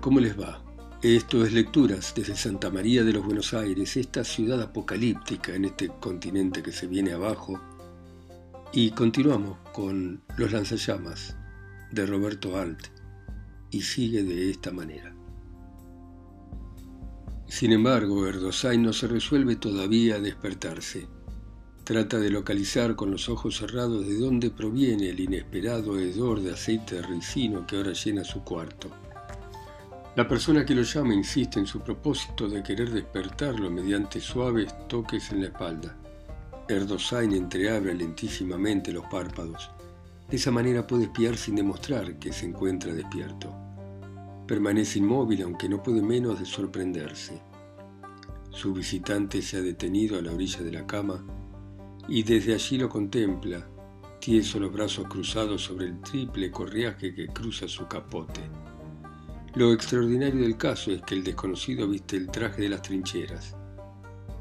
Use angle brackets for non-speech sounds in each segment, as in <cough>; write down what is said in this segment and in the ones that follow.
¿cómo les va? Esto es Lecturas desde Santa María de los Buenos Aires, esta ciudad apocalíptica en este continente que se viene abajo. Y continuamos con Los lanzallamas de Roberto Alt y sigue de esta manera. Sin embargo, Erdosay no se resuelve todavía a despertarse. Trata de localizar con los ojos cerrados de dónde proviene el inesperado hedor de aceite de ricino que ahora llena su cuarto. La persona que lo llama insiste en su propósito de querer despertarlo mediante suaves toques en la espalda. Erdosain entreabre lentísimamente los párpados. De esa manera puede espiar sin demostrar que se encuentra despierto. Permanece inmóvil aunque no puede menos de sorprenderse. Su visitante se ha detenido a la orilla de la cama y desde allí lo contempla, tieso los brazos cruzados sobre el triple correaje que cruza su capote. Lo extraordinario del caso es que el desconocido viste el traje de las trincheras.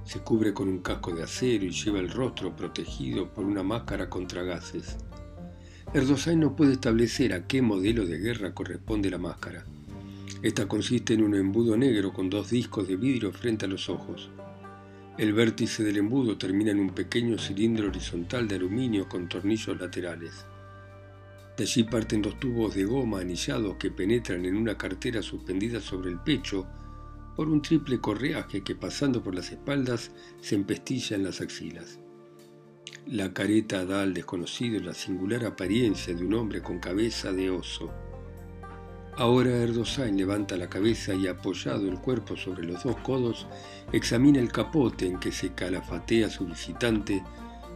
Se cubre con un casco de acero y lleva el rostro protegido por una máscara contra gases. Erdosain no puede establecer a qué modelo de guerra corresponde la máscara. Esta consiste en un embudo negro con dos discos de vidrio frente a los ojos. El vértice del embudo termina en un pequeño cilindro horizontal de aluminio con tornillos laterales. De allí parten dos tubos de goma anillados que penetran en una cartera suspendida sobre el pecho por un triple correaje que pasando por las espaldas se empestilla en las axilas. La careta da al desconocido la singular apariencia de un hombre con cabeza de oso. Ahora Erdosain levanta la cabeza y apoyado el cuerpo sobre los dos codos, examina el capote en que se calafatea su visitante,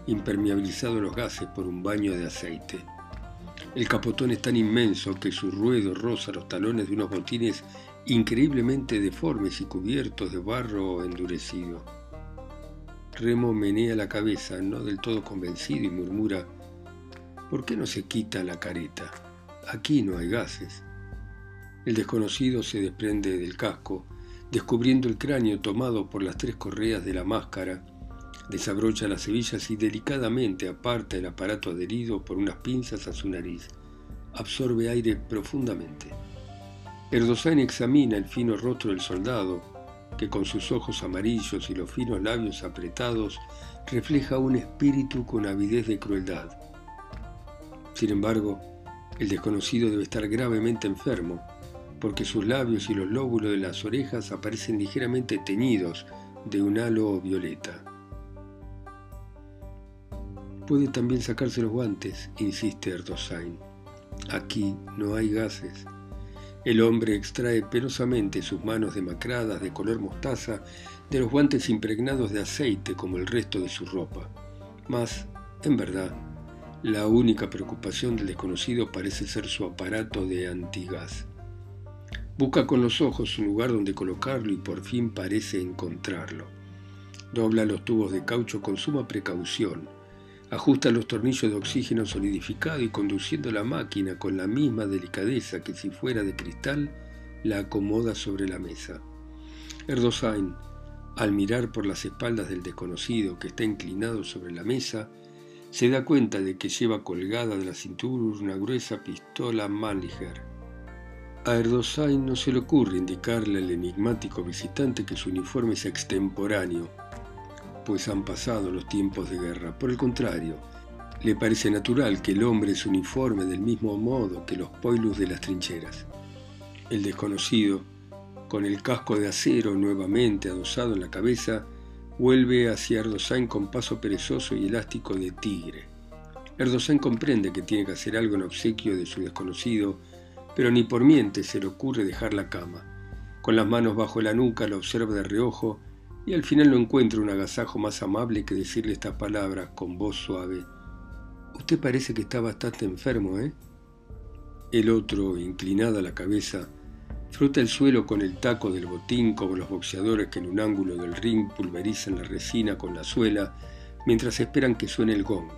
impermeabilizado los gases por un baño de aceite. El capotón es tan inmenso que su ruedo roza los talones de unos botines increíblemente deformes y cubiertos de barro endurecido. Remo menea la cabeza, no del todo convencido, y murmura, ¿por qué no se quita la careta? Aquí no hay gases. El desconocido se desprende del casco, descubriendo el cráneo tomado por las tres correas de la máscara, desabrocha las hebillas y delicadamente aparta el aparato adherido por unas pinzas a su nariz. Absorbe aire profundamente. Erdosain examina el fino rostro del soldado, que con sus ojos amarillos y los finos labios apretados refleja un espíritu con avidez de crueldad. Sin embargo, el desconocido debe estar gravemente enfermo, porque sus labios y los lóbulos de las orejas aparecen ligeramente teñidos de un halo violeta. Puede también sacarse los guantes, insiste Erdosain. Aquí no hay gases. El hombre extrae penosamente sus manos demacradas de color mostaza de los guantes impregnados de aceite como el resto de su ropa. Mas, en verdad, la única preocupación del desconocido parece ser su aparato de antigas. Busca con los ojos un lugar donde colocarlo y por fin parece encontrarlo. Dobla los tubos de caucho con suma precaución. Ajusta los tornillos de oxígeno solidificado y conduciendo la máquina con la misma delicadeza que si fuera de cristal, la acomoda sobre la mesa. Erdosain, al mirar por las espaldas del desconocido que está inclinado sobre la mesa, se da cuenta de que lleva colgada de la cintura una gruesa pistola Mannlicher a Erdosain no se le ocurre indicarle al enigmático visitante que su uniforme es extemporáneo, pues han pasado los tiempos de guerra. Por el contrario, le parece natural que el hombre se uniforme del mismo modo que los poilus de las trincheras. El desconocido, con el casco de acero nuevamente adosado en la cabeza, vuelve hacia Erdosain con paso perezoso y elástico de tigre. Erdosain comprende que tiene que hacer algo en obsequio de su desconocido pero ni por miente se le ocurre dejar la cama. Con las manos bajo la nuca la observa de reojo y al final no encuentra un agasajo más amable que decirle estas palabras con voz suave. Usted parece que está bastante enfermo, ¿eh? El otro, inclinada la cabeza, frota el suelo con el taco del botín como los boxeadores que en un ángulo del ring pulverizan la resina con la suela mientras esperan que suene el gong.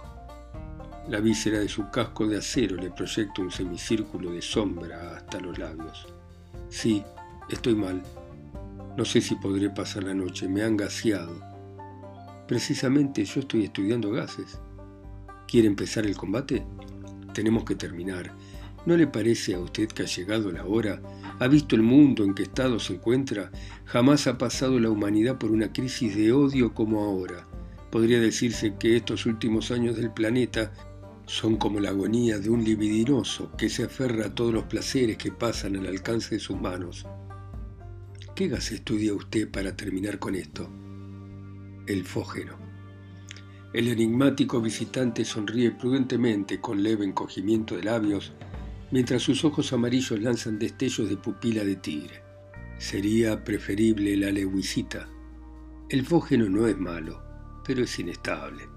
La víscera de su casco de acero le proyecta un semicírculo de sombra hasta los labios. Sí, estoy mal. No sé si podré pasar la noche, me han gaseado. Precisamente yo estoy estudiando gases. ¿Quiere empezar el combate? Tenemos que terminar. ¿No le parece a usted que ha llegado la hora? ¿Ha visto el mundo en qué estado se encuentra? Jamás ha pasado la humanidad por una crisis de odio como ahora. Podría decirse que estos últimos años del planeta son como la agonía de un libidinoso que se aferra a todos los placeres que pasan al alcance de sus manos. ¿Qué gas estudia usted para terminar con esto? El fógeno. El enigmático visitante sonríe prudentemente con leve encogimiento de labios mientras sus ojos amarillos lanzan destellos de pupila de tigre. Sería preferible la lewisita. El fógeno no es malo, pero es inestable.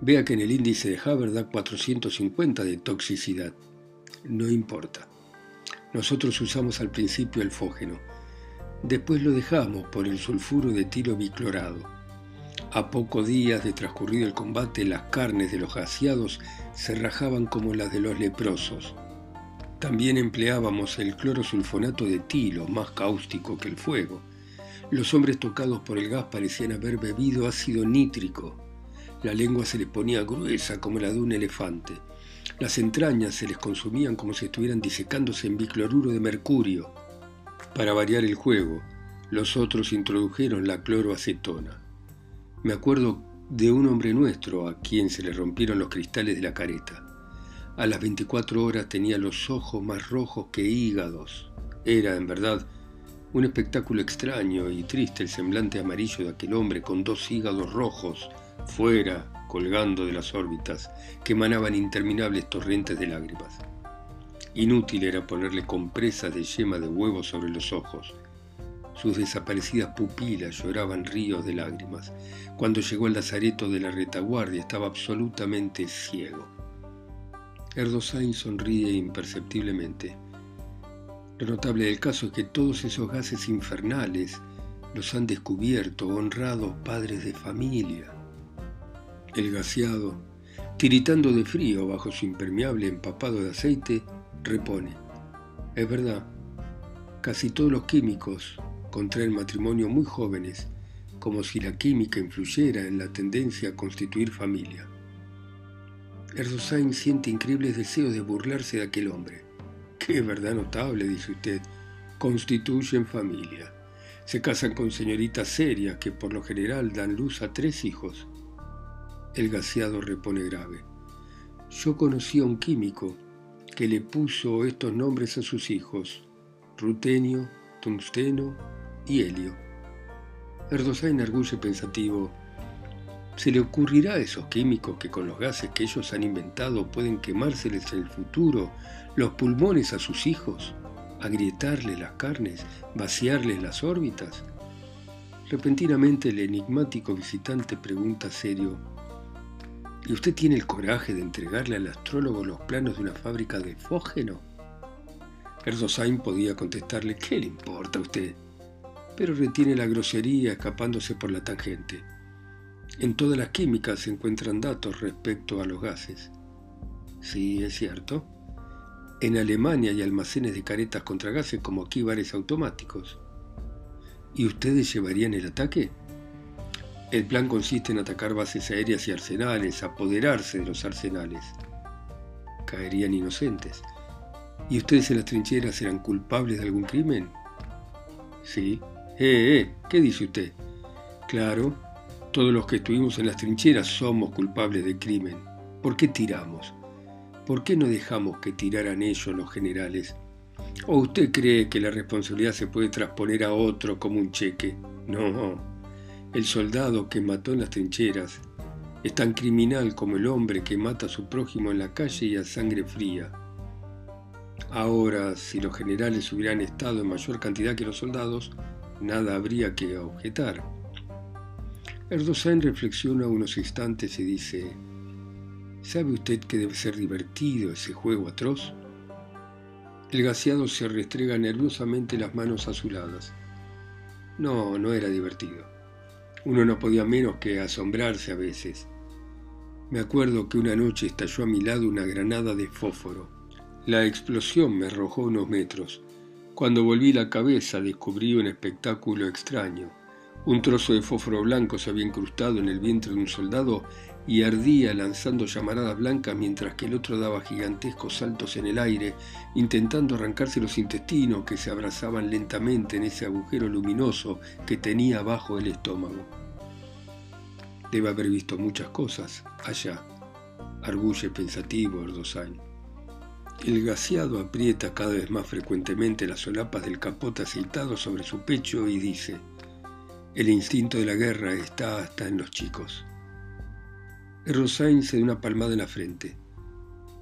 Vea que en el índice de Haber da 450 de toxicidad. No importa. Nosotros usamos al principio el fógeno. Después lo dejamos por el sulfuro de tiro biclorado a pocos días de transcurrido el combate, las carnes de los gaseados se rajaban como las de los leprosos. También empleábamos el clorosulfonato de tilo, más cáustico que el fuego. Los hombres tocados por el gas parecían haber bebido ácido nítrico. La lengua se les ponía gruesa como la de un elefante. Las entrañas se les consumían como si estuvieran disecándose en bicloruro de mercurio. Para variar el juego, los otros introdujeron la cloroacetona. Me acuerdo de un hombre nuestro a quien se le rompieron los cristales de la careta. A las 24 horas tenía los ojos más rojos que hígados. Era, en verdad, un espectáculo extraño y triste el semblante amarillo de aquel hombre con dos hígados rojos fuera, colgando de las órbitas, que emanaban interminables torrentes de lágrimas. Inútil era ponerle compresas de yema de huevo sobre los ojos. Sus desaparecidas pupilas lloraban ríos de lágrimas. Cuando llegó el lazareto de la retaguardia estaba absolutamente ciego. Erdosain sonríe imperceptiblemente. Lo notable del caso es que todos esos gases infernales los han descubierto honrados padres de familia. El gaseado, tiritando de frío bajo su impermeable empapado de aceite, repone. Es verdad, casi todos los químicos contraen matrimonio muy jóvenes, como si la química influyera en la tendencia a constituir familia. Erdosain siente increíbles deseos de burlarse de aquel hombre. Qué verdad notable, dice usted, constituyen familia. Se casan con señoritas serias que por lo general dan luz a tres hijos. El gaseado repone grave. Yo conocí a un químico que le puso estos nombres a sus hijos, rutenio, tungsteno y helio. Erdosain arguye pensativo. ¿Se le ocurrirá a esos químicos que con los gases que ellos han inventado pueden quemárseles en el futuro los pulmones a sus hijos, agrietarles las carnes, vaciarles las órbitas? Repentinamente el enigmático visitante pregunta serio, ¿y usted tiene el coraje de entregarle al astrólogo los planos de una fábrica de fógeno? Erdosain podía contestarle, ¿qué le importa a usted? Pero retiene la grosería escapándose por la tangente. En todas las químicas se encuentran datos respecto a los gases. Sí, es cierto. En Alemania hay almacenes de caretas contra gases como aquí bares automáticos. ¿Y ustedes llevarían el ataque? El plan consiste en atacar bases aéreas y arsenales, apoderarse de los arsenales. Caerían inocentes. ¿Y ustedes en las trincheras eran culpables de algún crimen? Sí. Eh, eh, ¿qué dice usted? Claro, todos los que estuvimos en las trincheras somos culpables de crimen. ¿Por qué tiramos? ¿Por qué no dejamos que tiraran ellos los generales? ¿O usted cree que la responsabilidad se puede transponer a otro como un cheque? No. El soldado que mató en las trincheras es tan criminal como el hombre que mata a su prójimo en la calle y a sangre fría. Ahora, si los generales hubieran estado en mayor cantidad que los soldados, nada habría que objetar. Erdogan reflexiona unos instantes y dice, ¿sabe usted que debe ser divertido ese juego atroz? El gaseado se restrega nerviosamente las manos azuladas. No, no era divertido. Uno no podía menos que asombrarse a veces. Me acuerdo que una noche estalló a mi lado una granada de fósforo. La explosión me arrojó unos metros. Cuando volví la cabeza descubrí un espectáculo extraño. Un trozo de fósforo blanco se había incrustado en el vientre de un soldado y ardía lanzando llamaradas blancas mientras que el otro daba gigantescos saltos en el aire, intentando arrancarse los intestinos que se abrazaban lentamente en ese agujero luminoso que tenía abajo el estómago. Debe haber visto muchas cosas allá, arguye pensativo Erdosain. El gaseado aprieta cada vez más frecuentemente las solapas del capote aceitado sobre su pecho y dice, el instinto de la guerra está hasta en los chicos. Erdosain se da una palmada en la frente.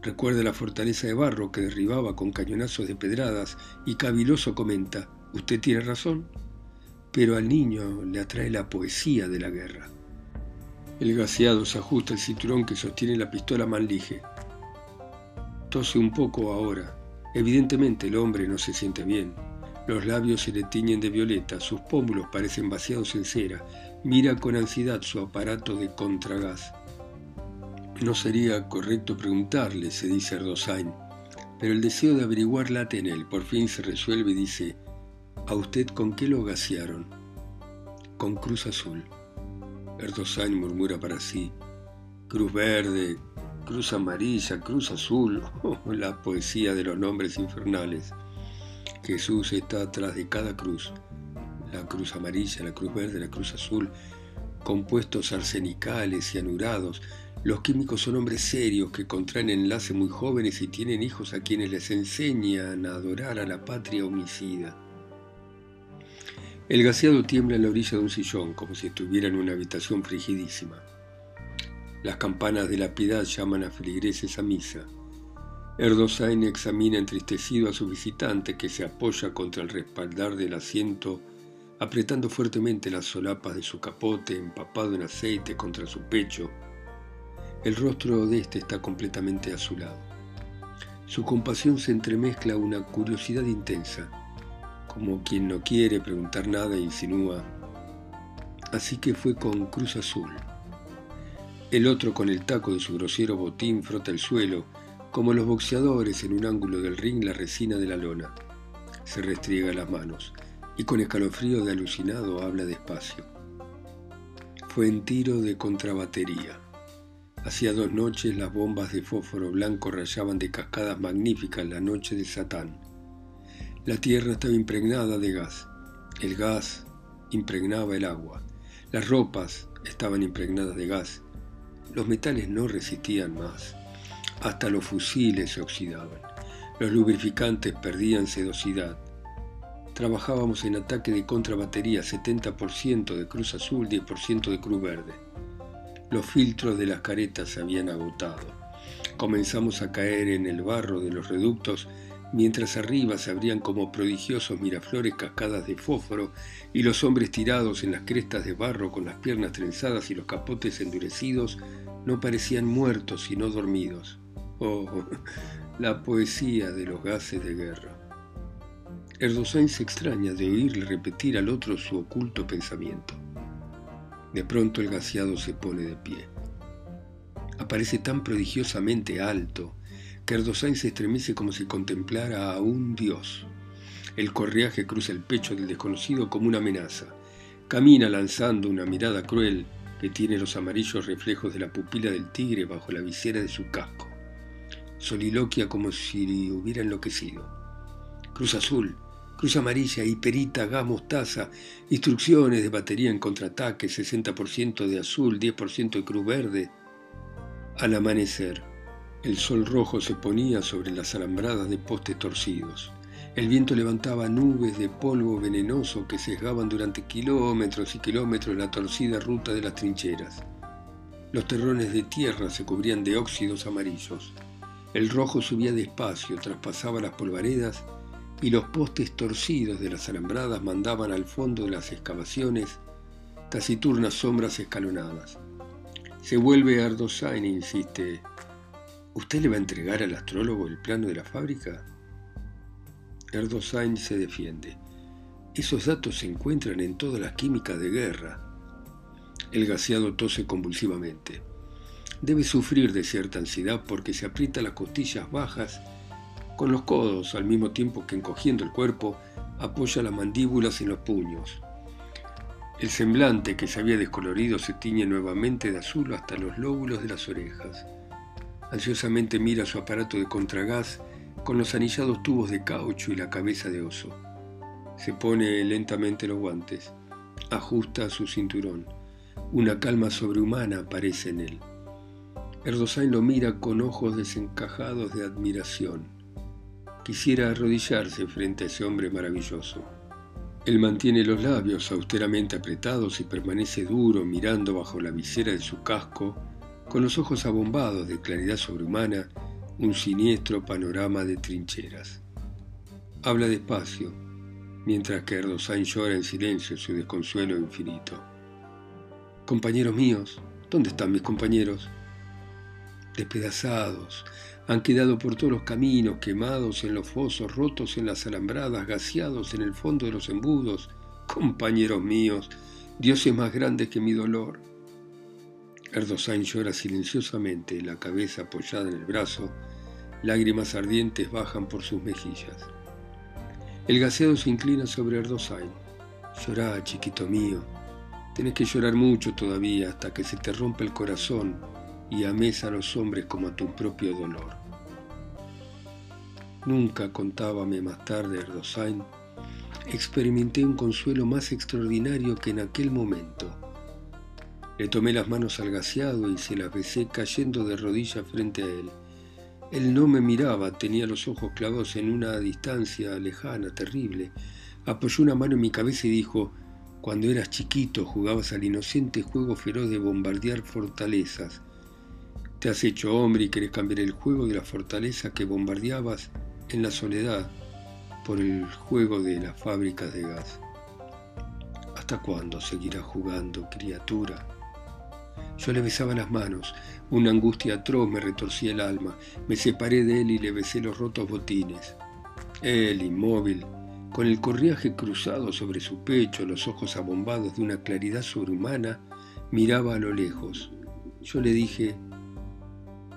Recuerda la fortaleza de barro que derribaba con cañonazos de pedradas y caviloso comenta, usted tiene razón, pero al niño le atrae la poesía de la guerra. El gaseado se ajusta el cinturón que sostiene la pistola Manlige. Tose un poco ahora. Evidentemente el hombre no se siente bien. Los labios se le tiñen de violeta, sus pómulos parecen vaciados en cera. Mira con ansiedad su aparato de contragás. No sería correcto preguntarle, se dice Erdosain, pero el deseo de averiguar late en él. Por fin se resuelve y dice, ¿a usted con qué lo gasearon? Con Cruz Azul. Erdosain murmura para sí, Cruz Verde, Cruz Amarilla, Cruz Azul, <laughs> oh, la poesía de los nombres infernales. Jesús está atrás de cada cruz, la cruz amarilla, la cruz verde, la cruz azul, compuestos arsenicales y anurados. Los químicos son hombres serios que contraen enlace muy jóvenes y tienen hijos a quienes les enseñan a adorar a la patria homicida. El gaseado tiembla en la orilla de un sillón, como si estuviera en una habitación frigidísima. Las campanas de la piedad llaman a feligreses a misa. Erdosain examina entristecido a su visitante que se apoya contra el respaldar del asiento, apretando fuertemente las solapas de su capote empapado en aceite contra su pecho. El rostro de éste está completamente azulado. Su compasión se entremezcla a una curiosidad intensa como quien no quiere preguntar nada, insinúa. Así que fue con Cruz Azul. El otro con el taco de su grosero botín frota el suelo, como los boxeadores en un ángulo del ring la resina de la lona. Se restriega las manos y con escalofrío de alucinado habla despacio. Fue en tiro de contrabatería. Hacía dos noches las bombas de fósforo blanco rayaban de cascadas magníficas la noche de Satán. La tierra estaba impregnada de gas. El gas impregnaba el agua. Las ropas estaban impregnadas de gas. Los metales no resistían más. Hasta los fusiles se oxidaban. Los lubrificantes perdían sedosidad. Trabajábamos en ataque de contrabatería, 70% de cruz azul, 10% de cruz verde. Los filtros de las caretas se habían agotado. Comenzamos a caer en el barro de los reductos mientras arriba se abrían como prodigiosos miraflores cascadas de fósforo y los hombres tirados en las crestas de barro con las piernas trenzadas y los capotes endurecidos no parecían muertos sino dormidos. Oh, <laughs> la poesía de los gases de guerra. Erdosain se extraña de oírle repetir al otro su oculto pensamiento. De pronto el gaseado se pone de pie. Aparece tan prodigiosamente alto, Erdosain se estremece como si contemplara a un dios. El correaje cruza el pecho del desconocido como una amenaza. Camina lanzando una mirada cruel que tiene los amarillos reflejos de la pupila del tigre bajo la visera de su casco. Soliloquia como si hubiera enloquecido. Cruz azul, cruz amarilla, hiperita, gas mostaza, instrucciones de batería en contraataque, 60% de azul, 10% de cruz verde. Al amanecer, el sol rojo se ponía sobre las alambradas de postes torcidos. El viento levantaba nubes de polvo venenoso que sesgaban durante kilómetros y kilómetros la torcida ruta de las trincheras. Los terrones de tierra se cubrían de óxidos amarillos. El rojo subía despacio, traspasaba las polvaredas y los postes torcidos de las alambradas mandaban al fondo de las excavaciones taciturnas sombras escalonadas. Se vuelve Ardosain, insiste, ¿Usted le va a entregar al astrólogo el plano de la fábrica? Erdosain se defiende. Esos datos se encuentran en todas las químicas de guerra. El gaseado tose convulsivamente. Debe sufrir de cierta ansiedad porque se aprieta las costillas bajas con los codos al mismo tiempo que encogiendo el cuerpo apoya las mandíbulas en los puños. El semblante que se había descolorido se tiñe nuevamente de azul hasta los lóbulos de las orejas. Ansiosamente mira su aparato de contragás con los anillados tubos de caucho y la cabeza de oso. Se pone lentamente los guantes, ajusta su cinturón. Una calma sobrehumana aparece en él. Erdosain lo mira con ojos desencajados de admiración. Quisiera arrodillarse frente a ese hombre maravilloso. Él mantiene los labios austeramente apretados y permanece duro mirando bajo la visera de su casco, con los ojos abombados de claridad sobrehumana, un siniestro panorama de trincheras. Habla despacio, mientras que Erdosain llora en silencio su desconsuelo infinito. Compañeros míos, ¿dónde están mis compañeros? despedazados, han quedado por todos los caminos, quemados en los fosos, rotos en las alambradas, gaseados en el fondo de los embudos. Compañeros míos, Dios es más grande que mi dolor. Erdosain llora silenciosamente, la cabeza apoyada en el brazo, lágrimas ardientes bajan por sus mejillas. El gaseado se inclina sobre Erdosain. Llorá, chiquito mío. Tenés que llorar mucho todavía hasta que se te rompa el corazón y ames a los hombres como a tu propio dolor. Nunca, contábame más tarde Erdosain, experimenté un consuelo más extraordinario que en aquel momento. Le tomé las manos al gaseado y se las besé cayendo de rodillas frente a él. Él no me miraba, tenía los ojos clavados en una distancia lejana, terrible. Apoyó una mano en mi cabeza y dijo, cuando eras chiquito jugabas al inocente juego feroz de bombardear fortalezas. Te has hecho hombre y querés cambiar el juego de la fortaleza que bombardeabas en la soledad por el juego de las fábricas de gas. ¿Hasta cuándo seguirás jugando, criatura? Yo le besaba las manos, una angustia atroz me retorcía el alma, me separé de él y le besé los rotos botines. Él, inmóvil, con el corriaje cruzado sobre su pecho, los ojos abombados de una claridad sobrehumana, miraba a lo lejos. Yo le dije,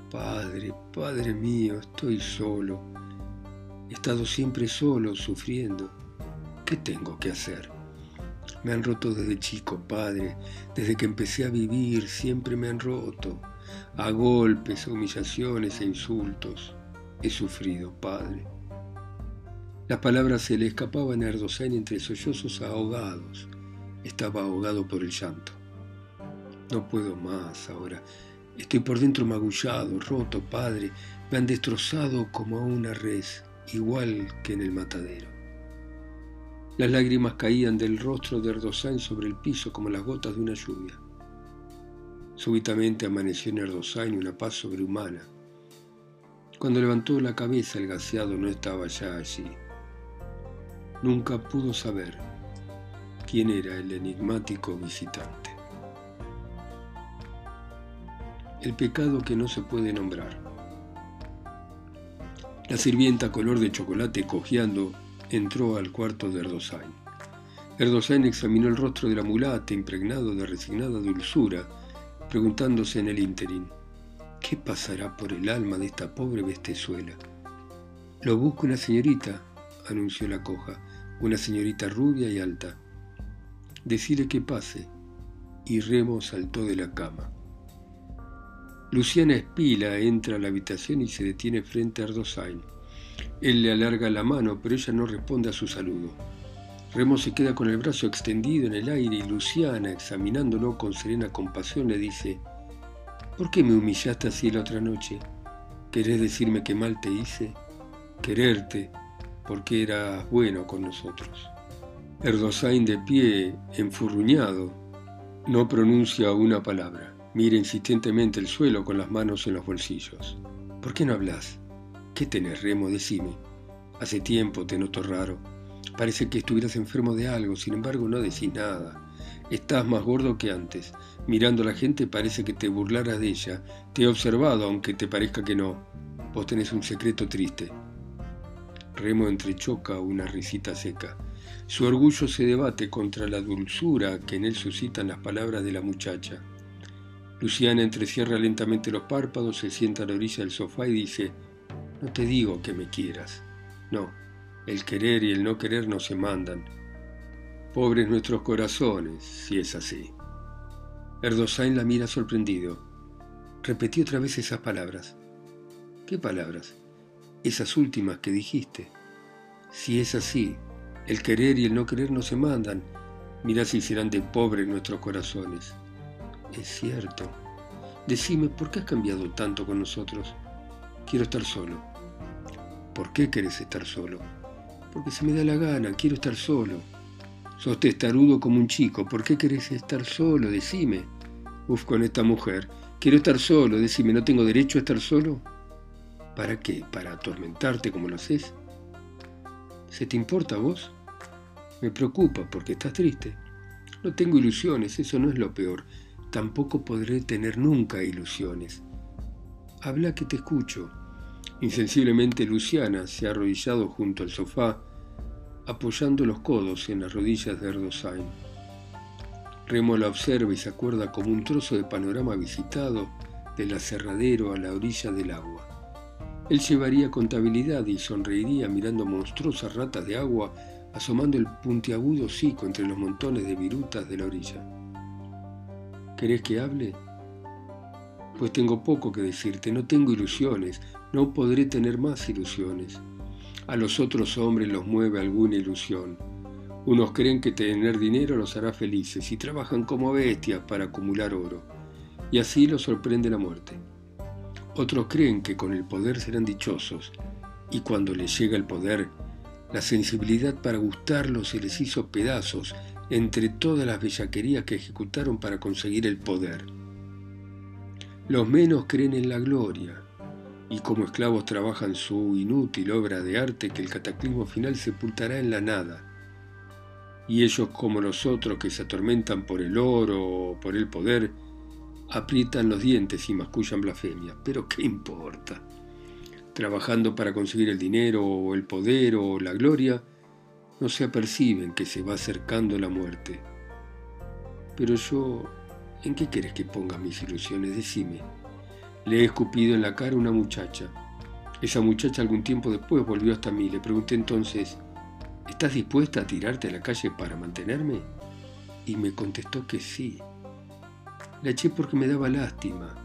Padre, Padre mío, estoy solo. He estado siempre solo, sufriendo. ¿Qué tengo que hacer? Me han roto desde chico, Padre. Desde que empecé a vivir, siempre me han roto. A golpes, humillaciones e insultos. He sufrido, Padre. Las palabras se le escapaban a Erdosain entre sollozos ahogados. Estaba ahogado por el llanto. No puedo más ahora. Estoy por dentro magullado, roto, padre. Me han destrozado como a una res, igual que en el matadero. Las lágrimas caían del rostro de Erdosain sobre el piso como las gotas de una lluvia. Súbitamente amaneció en Erdosain una paz sobrehumana. Cuando levantó la cabeza el gaseado no estaba ya allí. Nunca pudo saber quién era el enigmático visitante el pecado que no se puede nombrar. La sirvienta color de chocolate cojeando entró al cuarto de Erdosain. Erdosain examinó el rostro de la mulata impregnado de resignada dulzura, preguntándose en el ínterin, ¿qué pasará por el alma de esta pobre bestezuela? Lo busca una señorita, anunció la coja, una señorita rubia y alta. Decile que pase. Y Remo saltó de la cama. Luciana Espila entra a la habitación y se detiene frente a Erdosain. Él le alarga la mano, pero ella no responde a su saludo. Remo se queda con el brazo extendido en el aire y Luciana, examinándolo con serena compasión, le dice, ¿Por qué me humillaste así la otra noche? ¿Querés decirme que mal te hice? Quererte, porque eras bueno con nosotros. Erdosain de pie, enfurruñado, no pronuncia una palabra. Mira insistentemente el suelo con las manos en los bolsillos. ¿Por qué no hablas? ¿Qué tenés, Remo? Decime. Hace tiempo te noto raro. Parece que estuvieras enfermo de algo, sin embargo no decís nada. Estás más gordo que antes. Mirando a la gente parece que te burlaras de ella. Te he observado, aunque te parezca que no. Vos tenés un secreto triste. Remo entrechoca una risita seca. Su orgullo se debate contra la dulzura que en él suscitan las palabras de la muchacha. Luciana entrecierra lentamente los párpados, se sienta a la orilla del sofá y dice, no te digo que me quieras. No, el querer y el no querer no se mandan. Pobres nuestros corazones, si es así. Erdosain la mira sorprendido. Repetí otra vez esas palabras. ¿Qué palabras? Esas últimas que dijiste. Si es así, el querer y el no querer no se mandan. Mira si serán de pobres nuestros corazones. Es cierto. Decime, ¿por qué has cambiado tanto con nosotros? Quiero estar solo. ¿Por qué querés estar solo? Porque se me da la gana, quiero estar solo. Sos testarudo como un chico, ¿por qué querés estar solo? Decime. Uf, con esta mujer. Quiero estar solo, decime, ¿no tengo derecho a estar solo? ¿Para qué? ¿Para atormentarte como lo haces? ¿Se te importa vos? Me preocupa porque estás triste. No tengo ilusiones, eso no es lo peor. Tampoco podré tener nunca ilusiones. Habla que te escucho. Insensiblemente Luciana se ha arrodillado junto al sofá apoyando los codos en las rodillas de Erdosain. Remo la observa y se acuerda como un trozo de panorama visitado del aserradero a la orilla del agua. Él llevaría contabilidad y sonreiría mirando monstruosas ratas de agua asomando el puntiagudo hocico entre los montones de virutas de la orilla. ¿Querés que hable? Pues tengo poco que decirte, no tengo ilusiones, no podré tener más ilusiones. A los otros hombres los mueve alguna ilusión. Unos creen que tener dinero los hará felices y trabajan como bestias para acumular oro, y así los sorprende la muerte. Otros creen que con el poder serán dichosos, y cuando les llega el poder, la sensibilidad para gustarlos se les hizo pedazos entre todas las bellaquerías que ejecutaron para conseguir el poder. Los menos creen en la gloria, y como esclavos trabajan su inútil obra de arte que el cataclismo final sepultará en la nada. Y ellos como nosotros que se atormentan por el oro o por el poder, aprietan los dientes y mascullan blasfemia. Pero ¿qué importa? Trabajando para conseguir el dinero o el poder o la gloria, no se aperciben que se va acercando la muerte. Pero yo, ¿en qué quieres que ponga mis ilusiones? Decime. Le he escupido en la cara a una muchacha. Esa muchacha algún tiempo después volvió hasta mí. Le pregunté entonces, ¿estás dispuesta a tirarte a la calle para mantenerme? Y me contestó que sí. La eché porque me daba lástima.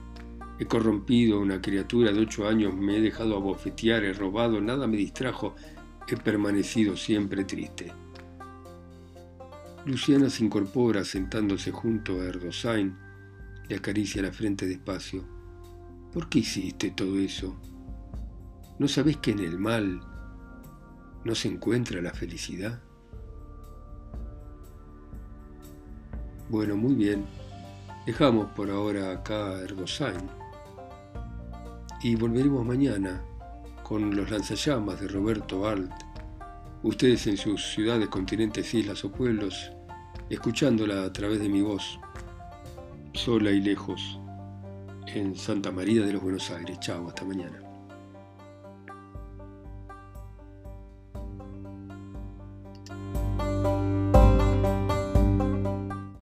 He corrompido a una criatura de ocho años, me he dejado abofetear, he robado, nada me distrajo, he permanecido siempre triste. Luciana se incorpora sentándose junto a Erdosain, le acaricia la frente despacio. ¿Por qué hiciste todo eso? ¿No sabes que en el mal no se encuentra la felicidad? Bueno, muy bien. Dejamos por ahora acá a Erdosain y volveremos mañana con los lanzallamas de Roberto Alt. Ustedes en sus ciudades, continentes, islas o pueblos, escuchándola a través de mi voz, sola y lejos en Santa María de los Buenos Aires. Chao, hasta mañana.